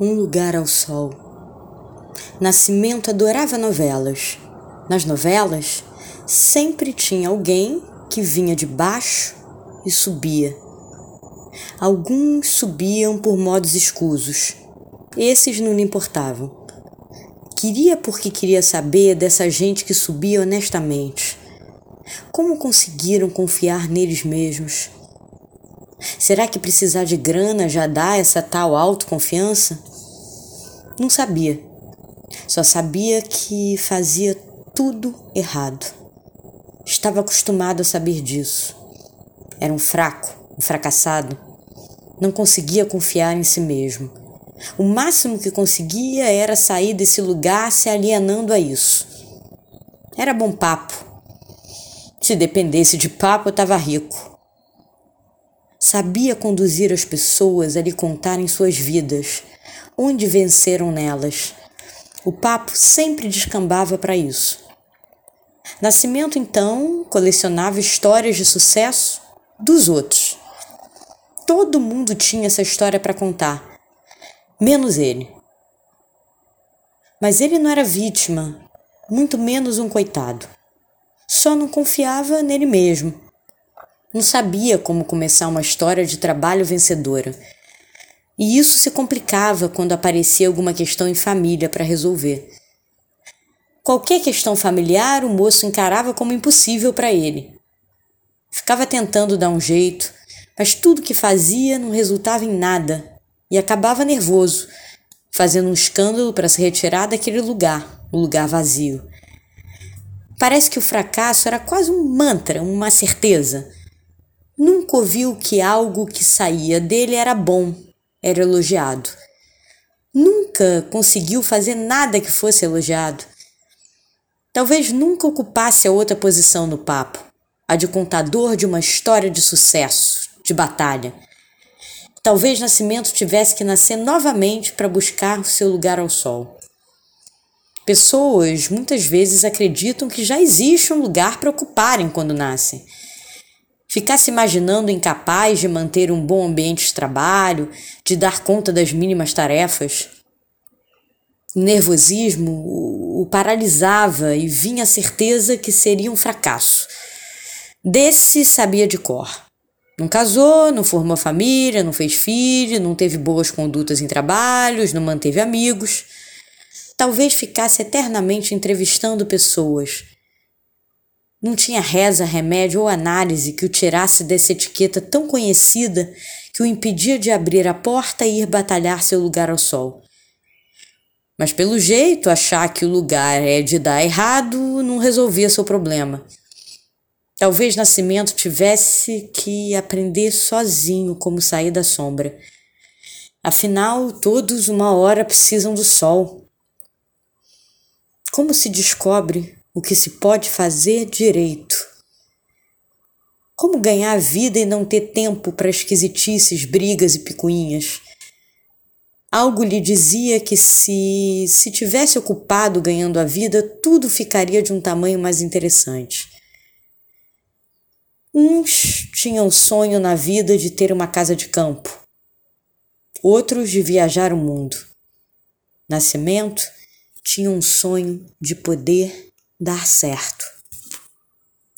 Um lugar ao sol. Nascimento adorava novelas. Nas novelas, sempre tinha alguém que vinha de baixo e subia. Alguns subiam por modos escusos. Esses não lhe importavam. Queria porque queria saber dessa gente que subia honestamente. Como conseguiram confiar neles mesmos? Será que precisar de grana já dá essa tal autoconfiança? Não sabia. Só sabia que fazia tudo errado. Estava acostumado a saber disso. Era um fraco, um fracassado. Não conseguia confiar em si mesmo. O máximo que conseguia era sair desse lugar se alienando a isso. Era bom papo. Se dependesse de papo, eu estava rico. Sabia conduzir as pessoas a lhe contarem suas vidas, onde venceram nelas. O papo sempre descambava para isso. Nascimento, então, colecionava histórias de sucesso dos outros. Todo mundo tinha essa história para contar, menos ele. Mas ele não era vítima, muito menos um coitado. Só não confiava nele mesmo não sabia como começar uma história de trabalho vencedora. E isso se complicava quando aparecia alguma questão em família para resolver. Qualquer questão familiar o moço encarava como impossível para ele. Ficava tentando dar um jeito, mas tudo que fazia não resultava em nada e acabava nervoso, fazendo um escândalo para se retirar daquele lugar, o um lugar vazio. Parece que o fracasso era quase um mantra, uma certeza. Nunca ouviu que algo que saía dele era bom, era elogiado. Nunca conseguiu fazer nada que fosse elogiado. Talvez nunca ocupasse a outra posição no papo, a de contador de uma história de sucesso, de batalha. Talvez Nascimento tivesse que nascer novamente para buscar o seu lugar ao sol. Pessoas muitas vezes acreditam que já existe um lugar para ocuparem quando nascem Ficar se imaginando incapaz de manter um bom ambiente de trabalho, de dar conta das mínimas tarefas. O nervosismo o paralisava e vinha a certeza que seria um fracasso. Desse sabia de cor. Não casou, não formou família, não fez filho, não teve boas condutas em trabalhos, não manteve amigos. Talvez ficasse eternamente entrevistando pessoas não tinha reza, remédio ou análise que o tirasse dessa etiqueta tão conhecida que o impedia de abrir a porta e ir batalhar seu lugar ao sol. Mas pelo jeito, achar que o lugar é de dar errado não resolvia seu problema. Talvez Nascimento tivesse que aprender sozinho como sair da sombra. Afinal, todos uma hora precisam do sol. Como se descobre o que se pode fazer direito. Como ganhar a vida e não ter tempo para esquisitices, brigas e picuinhas? Algo lhe dizia que se se tivesse ocupado ganhando a vida, tudo ficaria de um tamanho mais interessante. Uns tinham sonho na vida de ter uma casa de campo, outros de viajar o mundo. Nascimento tinha um sonho de poder dar certo.